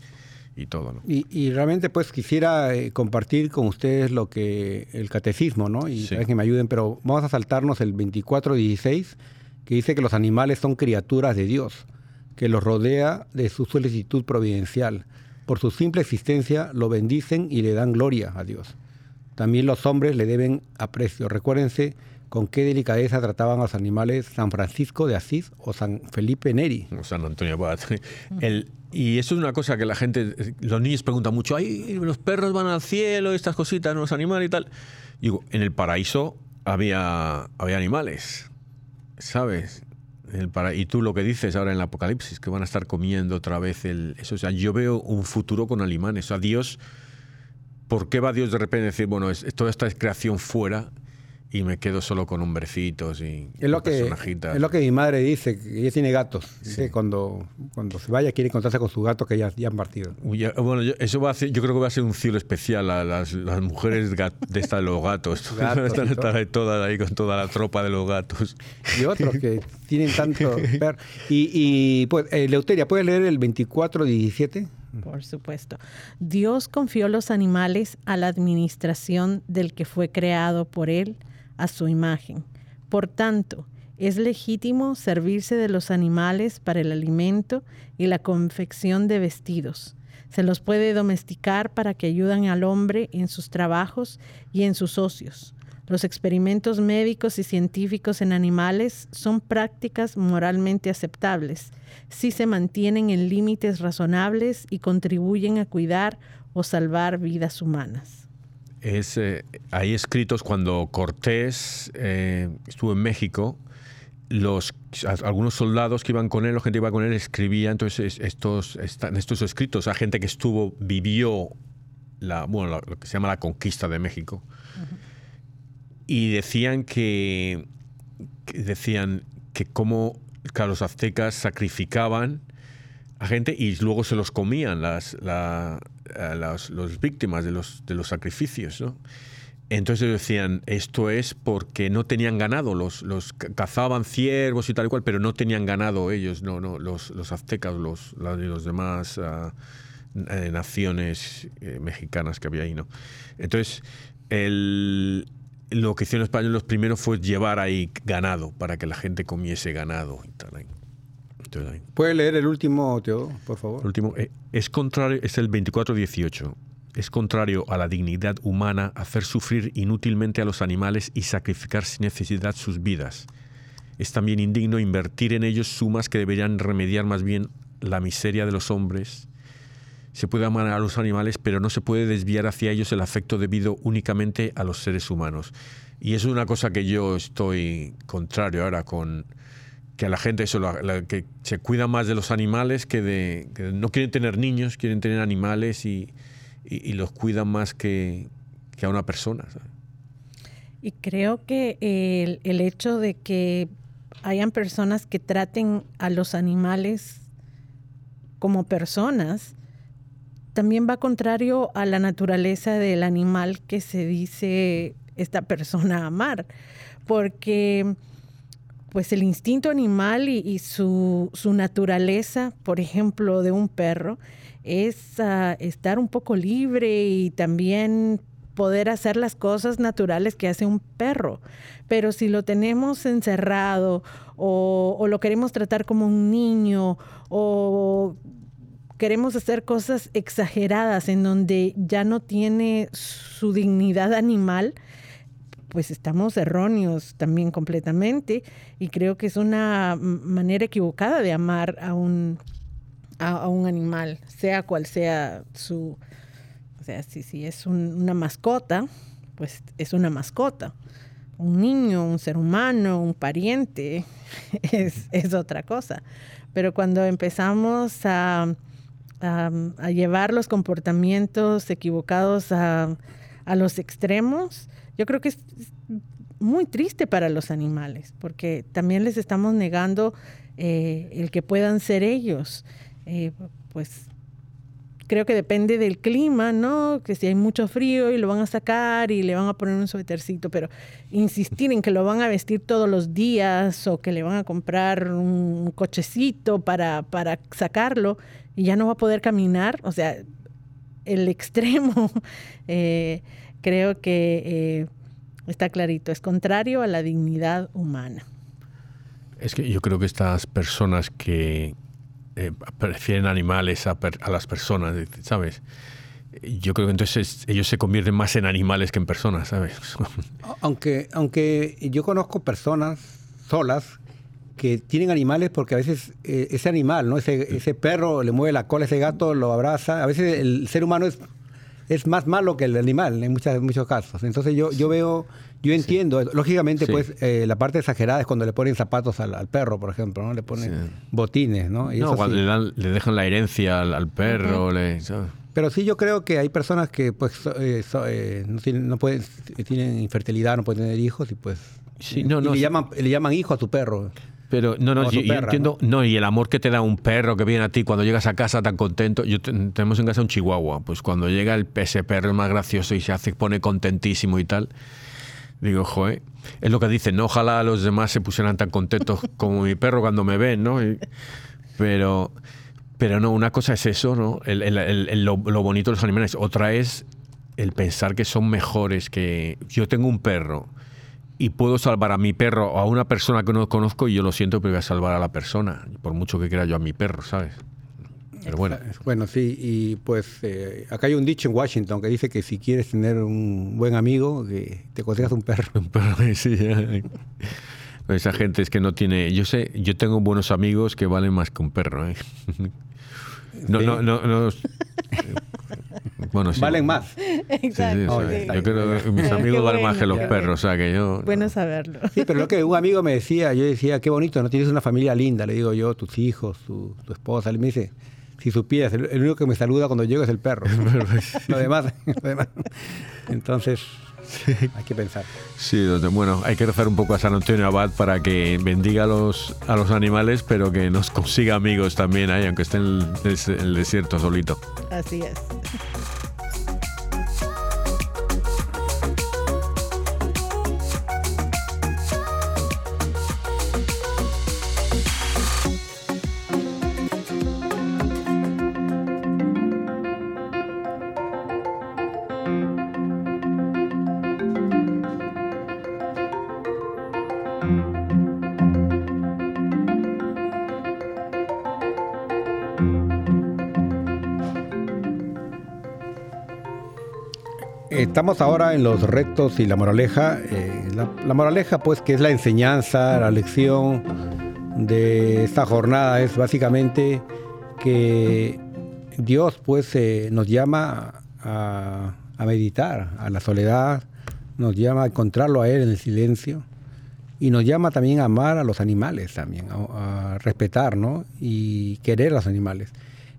y todo, ¿no? Y, y, realmente pues quisiera eh, compartir con ustedes lo que el catecismo, ¿no? Y sí. que me ayuden, pero vamos a saltarnos el 2416 que dice que los animales son criaturas de Dios, que los rodea de su solicitud providencial por su simple existencia lo bendicen y le dan gloria a Dios. También los hombres le deben aprecio. Recuérdense con qué delicadeza trataban a los animales San Francisco de Asís o San Felipe Neri. O San Antonio Abad. El, y eso es una cosa que la gente, los niños preguntan mucho, ay, los perros van al cielo, estas cositas, los animales y tal. Digo, en el paraíso había, había animales, ¿sabes? El para, y tú lo que dices ahora en el Apocalipsis, que van a estar comiendo otra vez el, eso. O sea, yo veo un futuro con alimanes. O sea, Dios, ¿por qué va Dios de repente a decir, bueno, es, toda esta creación fuera y me quedo solo con hombrecitos y es lo que Es lo que mi madre dice, que ella tiene gatos. Sí. Cuando, cuando se vaya quiere encontrarse con sus gatos que ya, ya han partido. Ya, bueno, yo, eso va a ser, yo creo que va a ser un cielo especial a las, las mujeres de esta de los gatos. gatos Están estar todas ahí con toda la tropa de los gatos. Y otros que tienen tanto... y, y pues, eh, Leuteria, ¿puedes leer el 24-17? Por supuesto. Dios confió los animales a la administración del que fue creado por él a su imagen. Por tanto, es legítimo servirse de los animales para el alimento y la confección de vestidos. Se los puede domesticar para que ayuden al hombre en sus trabajos y en sus ocios. Los experimentos médicos y científicos en animales son prácticas moralmente aceptables si se mantienen en límites razonables y contribuyen a cuidar o salvar vidas humanas. Es, eh, hay escritos cuando Cortés eh, estuvo en México, los, algunos soldados que iban con él, la gente que iba con él, escribía entonces estos, están estos escritos a gente que estuvo, vivió la, bueno, lo que se llama la conquista de México. Y decían que, que, decían que como los aztecas sacrificaban a gente y luego se los comían las, la, las los víctimas de los, de los sacrificios. ¿no? Entonces decían, esto es porque no tenían ganado, los, los cazaban ciervos y tal y cual, pero no tenían ganado ellos, no, no, los, los aztecas, los, los demás uh, naciones eh, mexicanas que había ahí, ¿no? Entonces, el, lo que hicieron los españoles primero fue llevar ahí ganado, para que la gente comiese ganado y tal. ¿Puede leer el último, Teodo, por favor? El último, eh, es contrario, es el 2418. Es contrario a la dignidad humana hacer sufrir inútilmente a los animales y sacrificar sin necesidad sus vidas. Es también indigno invertir en ellos sumas que deberían remediar más bien la miseria de los hombres. Se puede amar a los animales, pero no se puede desviar hacia ellos el afecto debido únicamente a los seres humanos. Y es una cosa que yo estoy contrario ahora con que a la gente eso, que se cuida más de los animales que de que no quieren tener niños, quieren tener animales y, y, y los cuidan más que, que a una persona. ¿sabes? Y creo que el, el, hecho de que hayan personas que traten a los animales como personas también va contrario a la naturaleza del animal que se dice esta persona amar, porque pues el instinto animal y, su, su, naturaleza, por ejemplo, de un perro, es uh, estar un poco libre y también poder hacer las cosas naturales que hace un perro. Pero si lo tenemos encerrado o lo queremos tratar como un niño o queremos hacer cosas exageradas en donde ya no tiene su dignidad animal, pues estamos erróneos también completamente y creo que es una manera equivocada de amar a un, a, un animal, sea cual sea su, o sea, si, si es un, una mascota, pues es una mascota. Un niño, un ser humano, un pariente, es, es otra cosa. Pero cuando empezamos a, a, a llevar los comportamientos equivocados a, a los extremos, yo creo que es muy triste para los animales, porque también les estamos negando eh, el que puedan ser ellos. Eh, pues creo que depende del clima, ¿no? Que si hay mucho frío y lo van a sacar y le van a poner un suétercito, pero insistir en que lo van a vestir todos los días o que le van a comprar un cochecito para, para sacarlo y ya no va a poder caminar, o sea, el extremo, eh, creo que eh, está clarito, es contrario a la dignidad humana. Es que yo creo que estas personas que eh, prefieren animales a, per, a, las personas, ¿sabes? Yo creo que entonces ellos se convierten más en animales que en personas, ¿sabes? Aunque, aunque yo conozco personas solas que tienen animales porque a veces eh, ese animal, ¿no? Ese, ese perro le mueve la cola, ese gato lo abraza. A veces el ser humano es es más malo que el animal en, muchas, en muchos casos. Entonces yo, yo veo, yo entiendo, sí. lógicamente sí. pues eh, la parte exagerada es cuando le ponen zapatos al, al perro, por ejemplo, ¿no? Le ponen sí. botines, ¿no? Y no, cuando le, dan, le, dejan la herencia al, al perro, uh -huh. le, ¿sabes? Pero sí yo creo que hay personas que pues eh, so, eh, no, tienen, no pueden, tienen infertilidad, no pueden tener hijos y pues sí, no, no, le, llaman, le llaman hijo a su perro. Pero no, no, yo, perra, yo, entiendo, ¿no? ¿no? y el amor que te da un perro que viene a ti cuando llegas a casa tan contento. Yo tenemos en casa un chihuahua, pues cuando llega el ese perro más gracioso y se hace pone contentísimo y tal. Digo, joder, es lo que dicen, no, ojalá los demás se pusieran tan contentos como mi perro cuando me ven, ¿no? Y, pero, pero no, una cosa es eso, ¿no? El, el, el, lo, lo bonito de los animales. Otra es el pensar que son mejores que yo tengo un perro y puedo salvar a mi perro o a una persona que no conozco y yo lo siento, pero voy a salvar a la persona, por mucho que quiera yo a mi perro, ¿sabes? Pero bueno. Bueno, sí, y pues eh, acá hay un dicho en Washington que dice que si quieres tener un buen amigo, que te consigas un perro. Un perro, sí. Esa gente es que no tiene. Yo sé, yo tengo buenos amigos que valen más que un perro. ¿eh? No, sí. no, no, no, Bueno, sí. Valen más. Exacto. Sí, sí, Oh, sí. Yo creo que mis amigos valen más que bueno, los perros, o sea que yo... Bueno saberlo. Sí, pero lo que un amigo me decía, yo decía, qué bonito, no tienes una familia linda, le digo yo, tus hijos, tu, tu esposa. Él me dice, si supieras, el, el único que me saluda cuando llego es el perro. lo, demás, lo demás. Entonces, hay que pensar. Sí, bueno, hay que rezar un poco a San Antonio Abad para que bendiga a los, a los animales, pero que nos consiga amigos también ahí, aunque esté en el, des- el desierto solito. Así es. Estamos ahora en los retos y la moraleja. Eh, la, la moraleja, pues, que es la enseñanza, la lección de esta jornada, es básicamente que Dios, pues, eh, nos llama a, a meditar, a la soledad, nos llama a encontrarlo a Él en el silencio y nos llama también a amar a los animales, también, a, a respetar, ¿no? Y querer a los animales.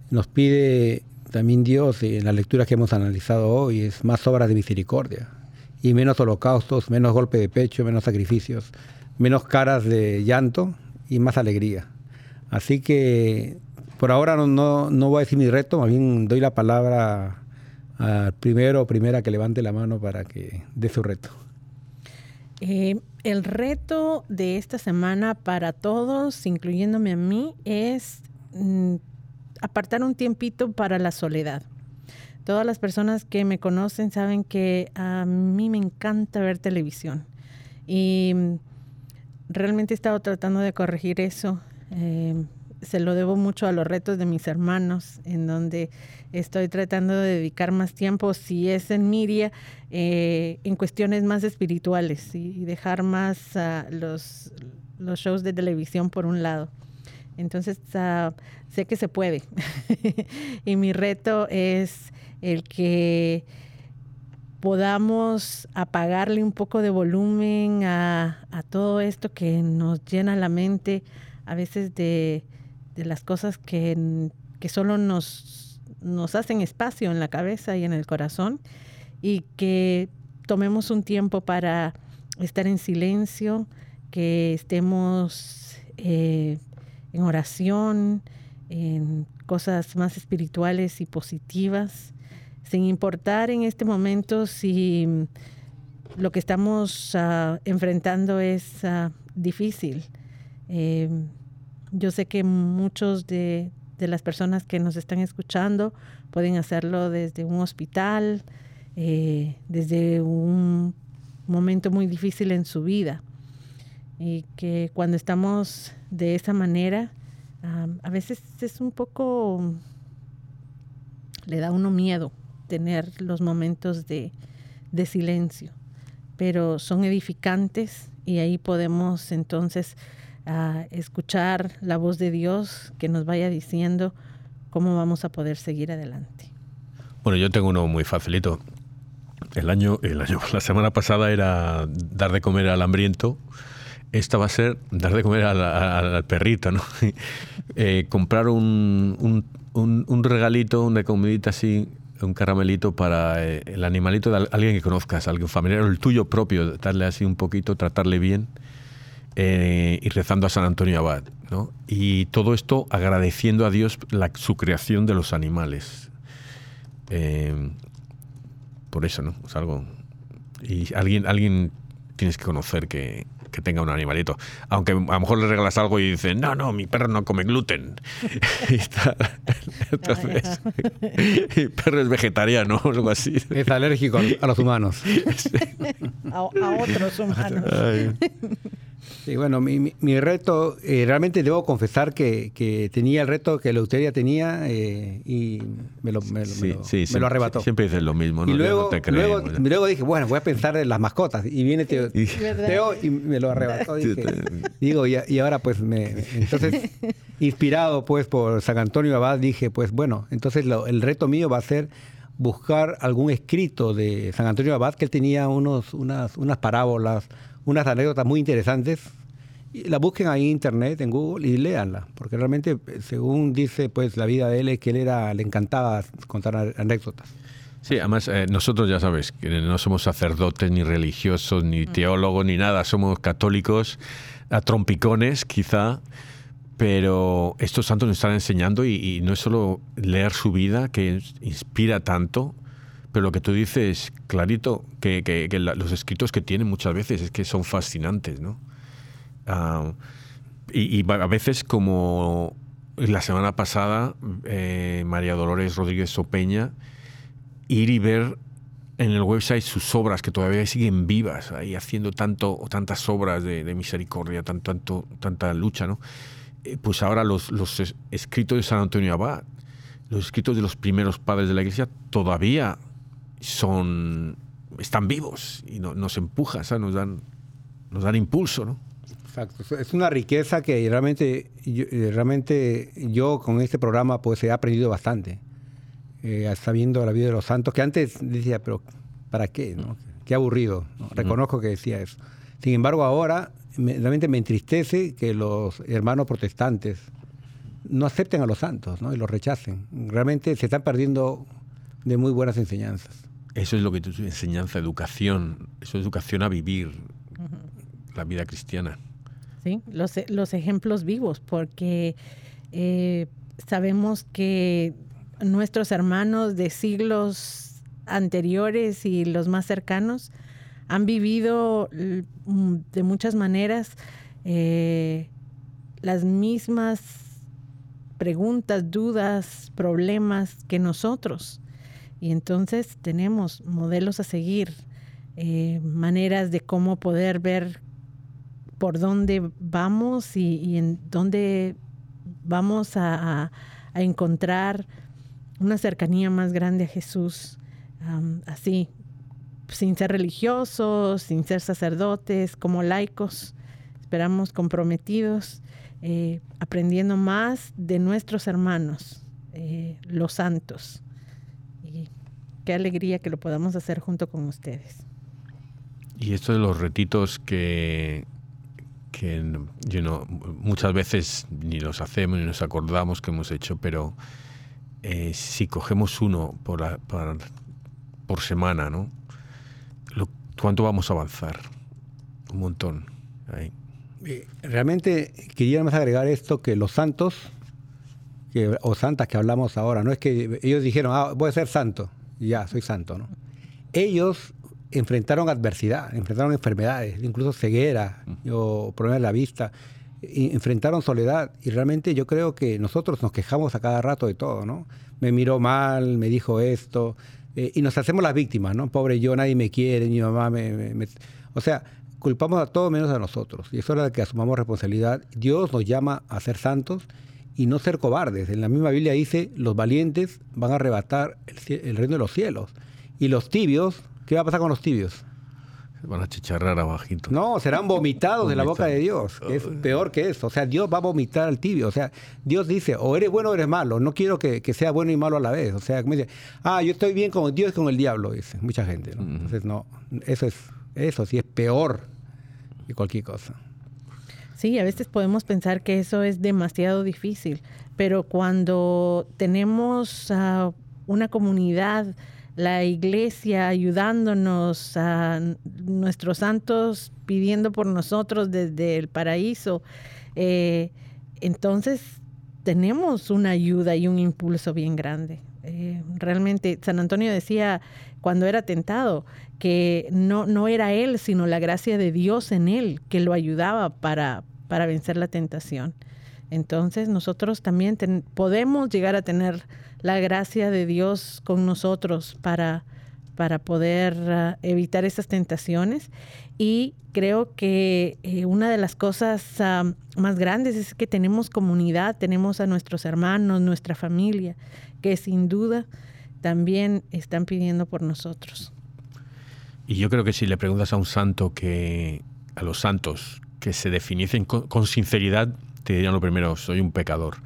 Nos pide también Dios, en la lectura que hemos analizado hoy, es más obras de misericordia y menos holocaustos, menos golpe de pecho, menos sacrificios, menos caras de llanto y más alegría. Así que por ahora no, no, no voy a decir mi reto, más bien doy la palabra al primero o primera que levante la mano para que dé su reto. Eh, el reto de esta semana para todos, incluyéndome a mí, es mm, apartar un tiempito para la soledad. Todas las personas que me conocen saben que a mí me encanta ver televisión y mm, realmente he estado tratando de corregir eso. Eh, se lo debo mucho a los retos de mis hermanos, en donde estoy tratando de dedicar más tiempo, si es en Miria, eh, en cuestiones más espirituales y, dejar más ah, los, los shows de televisión por un lado. Entonces, ah, sé que se puede. y mi reto es el que podamos apagarle un poco de volumen a, todo esto que nos llena la mente a veces de, de las cosas que, que solo nos, nos hacen espacio en la cabeza y en el corazón y que tomemos un tiempo para estar en silencio, que estemos eh, en oración, en cosas más espirituales y positivas, sin importar en este momento si lo que estamos uh, enfrentando es uh, difícil. Eh, yo sé que muchos de, de, las personas que nos están escuchando pueden hacerlo desde un hospital, eh, desde un momento muy difícil en su vida. Y que cuando estamos de esa manera, a veces es un poco, le da uno miedo tener los momentos de, de silencio, pero son edificantes y ahí podemos entonces a escuchar la voz de Dios que nos vaya diciendo cómo vamos a poder seguir adelante. Bueno, yo tengo uno muy facilito. El año, el año, la semana pasada era dar de comer al hambriento. Esta va a ser dar de comer al, al, al perrito, ¿no? eh, comprar un, regalito, una comidita así, un caramelito para eh, el animalito de alguien que conozcas, alguien familiar, el tuyo propio, darle así un poquito, tratarle bien eh, y rezando a San Antonio Abad. ¿no? Y todo esto agradeciendo a Dios la, su creación de los animales. Por eso, ¿no? Es algo. Y alguien, alguien tienes que conocer que, que, tenga un animalito. Aunque a lo mejor le regalas algo y dice, no, no, mi perro no come gluten. Entonces, mi perro es vegetariano o algo así. Es alérgico a los humanos. a, a, otros humanos. Ay. Sí, bueno, mi, mi, mi reto, eh, realmente debo confesar que, que, tenía el reto que Leuteria tenía eh, y me lo, me, sí, me lo, sí, me lo arrebató. Siempre dices lo mismo, ¿no? Y luego, no te luego, creemos, luego, dije, bueno, voy a pensar en las mascotas. Y viene Teo, Teo y me lo arrebató. Dije, digo, y, y, ahora pues me... Entonces, inspirado pues por San Antonio Abad, dije, pues bueno, entonces lo, el reto mío va a ser buscar algún escrito de San Antonio Abad, que él tenía unos, unas, unas parábolas, unas anécdotas muy interesantes. Y la busquen ahí en internet, en Google, y léanla, porque realmente, según dice pues la vida de él, es que él era, le encantaba contar anécdotas. Sí, además eh, nosotros ya sabes que no somos sacerdotes, ni religiosos, ni teólogos, ni nada, somos católicos, a trompicones quizá, pero estos santos nos están enseñando y, no es solo leer su vida, que inspira tanto, pero lo que tú dices, clarito, que, los escritos que tienen muchas veces es que son fascinantes, ¿no? Ah, y, a veces como la semana pasada, eh, María Dolores Rodríguez Sopeña, ir y ver en el website sus obras que todavía siguen vivas, ahí haciendo tanto, tantas obras de, misericordia, tanto, tanto, tanta lucha, ¿no? Eh, pues ahora los, los escritos de San Antonio Abad, los escritos de los primeros padres de la iglesia todavía son están vivos y nos empujan, nos dan nos dan impulso, ¿no? Exacto, es una riqueza que realmente yo, eh, realmente yo con este programa pues he aprendido bastante, eh, sabiendo la vida de los santos, que antes decía, pero ¿para qué? No? Qué aburrido, reconozco que decía eso. Sin embargo, ahora realmente me entristece que los hermanos protestantes no acepten a los santos ¿no? y los rechacen. Realmente se están perdiendo de muy buenas enseñanzas. Eso es lo que tú enseñanza, educación. Eso es educación a vivir la vida cristiana. Sí, los, los ejemplos vivos, porque eh, sabemos que nuestros hermanos de siglos anteriores y los más cercanos han vivido de muchas maneras eh, las mismas preguntas, dudas, problemas que nosotros. Y entonces tenemos modelos a seguir, eh, maneras de cómo poder ver por dónde vamos y, en dónde vamos a, encontrar una cercanía más grande a Jesús, así, sin ser religiosos, sin ser sacerdotes, como laicos, esperamos comprometidos, eh, aprendiendo más de nuestros hermanos, eh, los santos. Y qué alegría que lo podamos hacer junto con ustedes. Y esto de los retitos que, que muchas veces ni los hacemos ni nos acordamos que hemos hecho, pero eh, si cogemos uno por, por semana, ¿no? ¿Cuánto vamos a avanzar? Un montón. Eh, realmente quería más agregar esto que los santos que, o santas que hablamos ahora, no es que ellos dijeron, ah, voy a ser santo, ya, soy santo, ¿no? Ellos enfrentaron adversidad, enfrentaron enfermedades, incluso ceguera o problemas de la vista, enfrentaron soledad y realmente yo creo que nosotros nos quejamos a cada rato de todo, ¿no? Me miró mal, me dijo esto, eh, y nos hacemos las víctimas, ¿no? Pobre yo, nadie me quiere, mi mamá me, O sea, culpamos a todos menos a nosotros. Y es la que asumamos responsabilidad. Dios nos llama a ser santos y no ser cobardes. En la misma Biblia dice, los valientes van a arrebatar el, reino de los cielos. Y los tibios, ¿qué va a pasar con los tibios? Van a chicharrar abajito. No, serán vomitados de la boca de Dios, que es peor que eso. O sea, Dios va a vomitar al tibio. O sea, Dios dice, o eres bueno o eres malo. No quiero que, sea bueno y malo a la vez. O sea, como dice, ah, yo estoy bien con Dios y con el diablo, dice mucha gente. Entonces, no, eso es, eso sí es peor que cualquier cosa. Sí, a veces podemos pensar que eso es demasiado difícil, pero cuando tenemos una comunidad la iglesia ayudándonos, nuestros santos pidiendo por nosotros desde el paraíso. Eh, entonces tenemos una ayuda y un impulso bien grande. Eh, realmente San Antonio decía cuando era tentado que no, no era él, sino la gracia de Dios en él que lo ayudaba para, para vencer la tentación. Entonces nosotros también podemos llegar a tener la gracia de Dios con nosotros para, para poder ah, evitar esas tentaciones. Y creo que eh, una de las cosas ah, más grandes es que tenemos comunidad, tenemos a nuestros hermanos, nuestra familia, que sin duda también están pidiendo por nosotros. Y yo creo que si le preguntas a un santo que, a los santos, que se definiesen con, con sinceridad, te dirían lo primero, soy un pecador.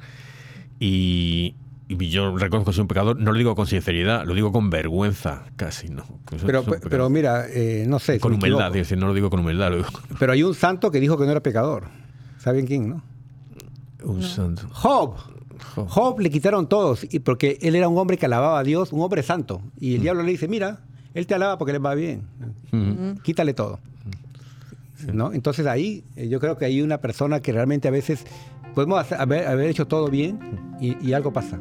Y, y yo reconozco que soy un pecador, no lo digo con sinceridad, lo digo con vergüenza, casi, ¿no? Que soy- Pero, pero mira, eh, no sé. si con me humildad, es decir, no lo digo con humildad, lo digo Pero hay un santo que dijo que no era pecador. ¿Saben quién, no? un santo. Job. Job. Job le quitaron todos y porque él era un hombre que alababa a Dios, un hombre santo. Y el diablo le dice, mira, él te alaba porque le va bien. Ujú. Quítale todo. ¿No? Entonces ahí eh, yo creo que hay una persona que realmente a veces podemos hacer- haber, haber hecho todo bien y, y algo pasa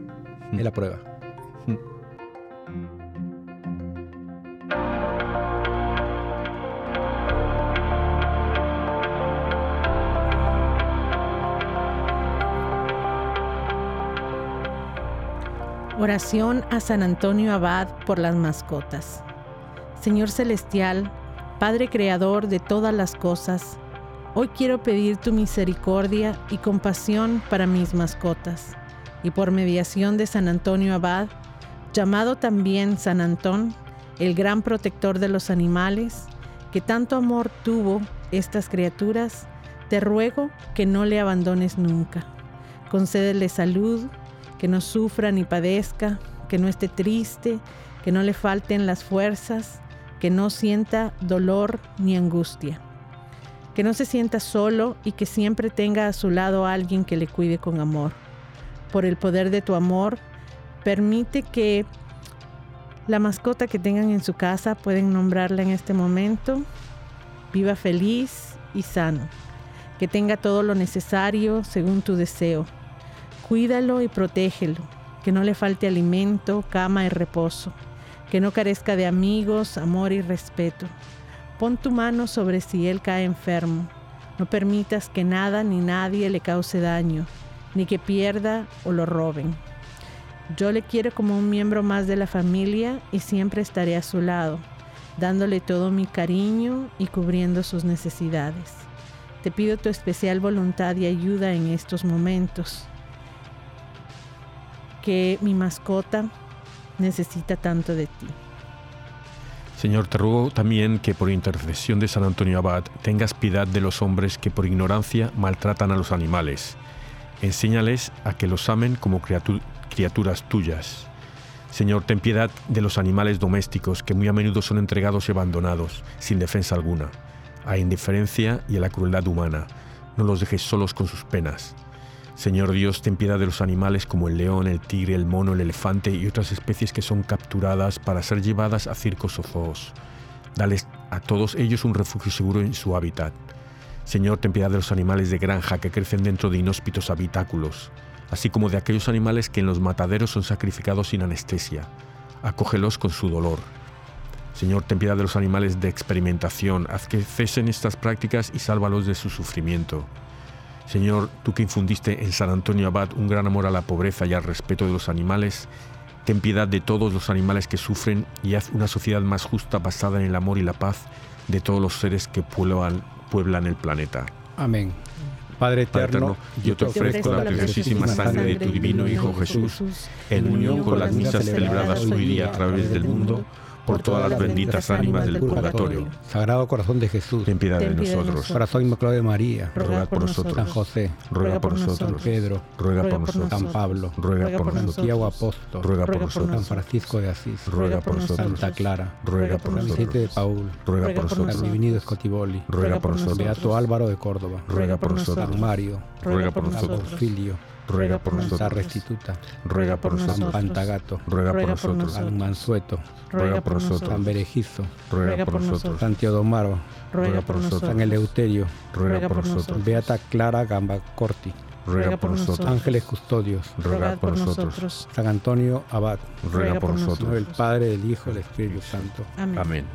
en la prueba. Oración a San Antonio Abad por las mascotas. Señor Celestial, Padre Creador de todas las cosas, hoy quiero pedir tu misericordia y compasión para mis mascotas, y por mediación de San Antonio Abad, llamado también San Antón, el gran protector de los animales, que tanto amor tuvo estas criaturas, te ruego que no le abandones nunca. Concédele salud, que no sufra ni padezca, que no esté triste, que no le falten las fuerzas, que no sienta dolor ni angustia, que no se sienta solo y que siempre tenga a su lado a alguien que le cuide con amor. Por el poder de tu amor, permite que la mascota que tengan en su casa, pueden nombrarla en este momento, viva feliz y sano, que tenga todo lo necesario según tu deseo. Cuídalo y protégelo, que no le falte alimento, cama y reposo, que no carezca de amigos, amor y respeto. Pon tu mano sobre si él cae enfermo. No permitas que nada ni nadie le cause daño, ni que pierda o lo roben. Yo le quiero como un miembro más de la familia y siempre estaré a su lado, dándole todo mi cariño y cubriendo sus necesidades. Te pido tu especial voluntad y ayuda en estos momentos que mi mascota necesita tanto de ti. Señor, te ruego también que por intercesión de San Antonio Abad tengas piedad de los hombres que por ignorancia maltratan a los animales. Enséñales a que los amen como criatu- criaturas tuyas. Señor, ten piedad de los animales domésticos que muy a menudo son entregados y abandonados, sin defensa alguna, a indiferencia y a la crueldad humana. No los dejes solos con sus penas. Señor Dios, ten piedad de los animales como el león, el tigre, el mono, el elefante y otras especies que son capturadas para ser llevadas a circos o zoos. Dales a todos ellos un refugio seguro en su hábitat. Señor, ten piedad de los animales de granja que crecen dentro de inhóspitos habitáculos, así como de aquellos animales que en los mataderos son sacrificados sin anestesia. Acógelos con su dolor. Señor, ten piedad de los animales de experimentación, haz que cesen estas prácticas y sálvalos de su sufrimiento. Señor, tú que infundiste en San Antonio Abad un gran amor a la pobreza y al respeto de los animales, ten piedad de todos los animales que sufren y haz una sociedad más justa basada en el amor y la paz de todos los seres que pueblan, pueblan el planeta. Amén. Padre eterno, yo te ofrezco la preciosísima sangre de tu divino Hijo Jesús, en unión con las misas celebradas hoy día a través del mundo, por todas las benditas ánimas del purgatorio. Sagrado Corazón de Jesús, Ten piedad de nosotros. nosotros. Corazón Inmaculado de María, Ruega por nosotros. San José, Ruega por nosotros. Pedro, Ruega por nosotros. San Pablo, Ruega por San nosotros. Santiago Apóstol, Ruega por nosotros. San Francisco de Asís, Ruega por nosotros. Santa Clara, Ruega por San Vicente de nosotros. Paul, Ruega por por San nosotros. Divinido Scotiboli, Ruega por nosotros. Beato Álvaro de Córdoba, Ruega por nosotros. San Mario, Ruega por San nosotros. Ruega por Santa nosotros. Restituta, Ruega por por San nosotros. Pantagato, Ruega por nosotros. San Mansueto, Ruega por nosotros. San Berejizo, Ruega por nosotros. San Teodomaro, Ruega por nosotros. San Eleuterio, Ruega por nosotros. Beata Clara Gambacorti, Ruega por nosotros. Ángeles Custodios, Ruega por nosotros. San Antonio Abad, Ruega por nosotros. nosotros. del Padre, del Hijo y del Espíritu Santo. Amén.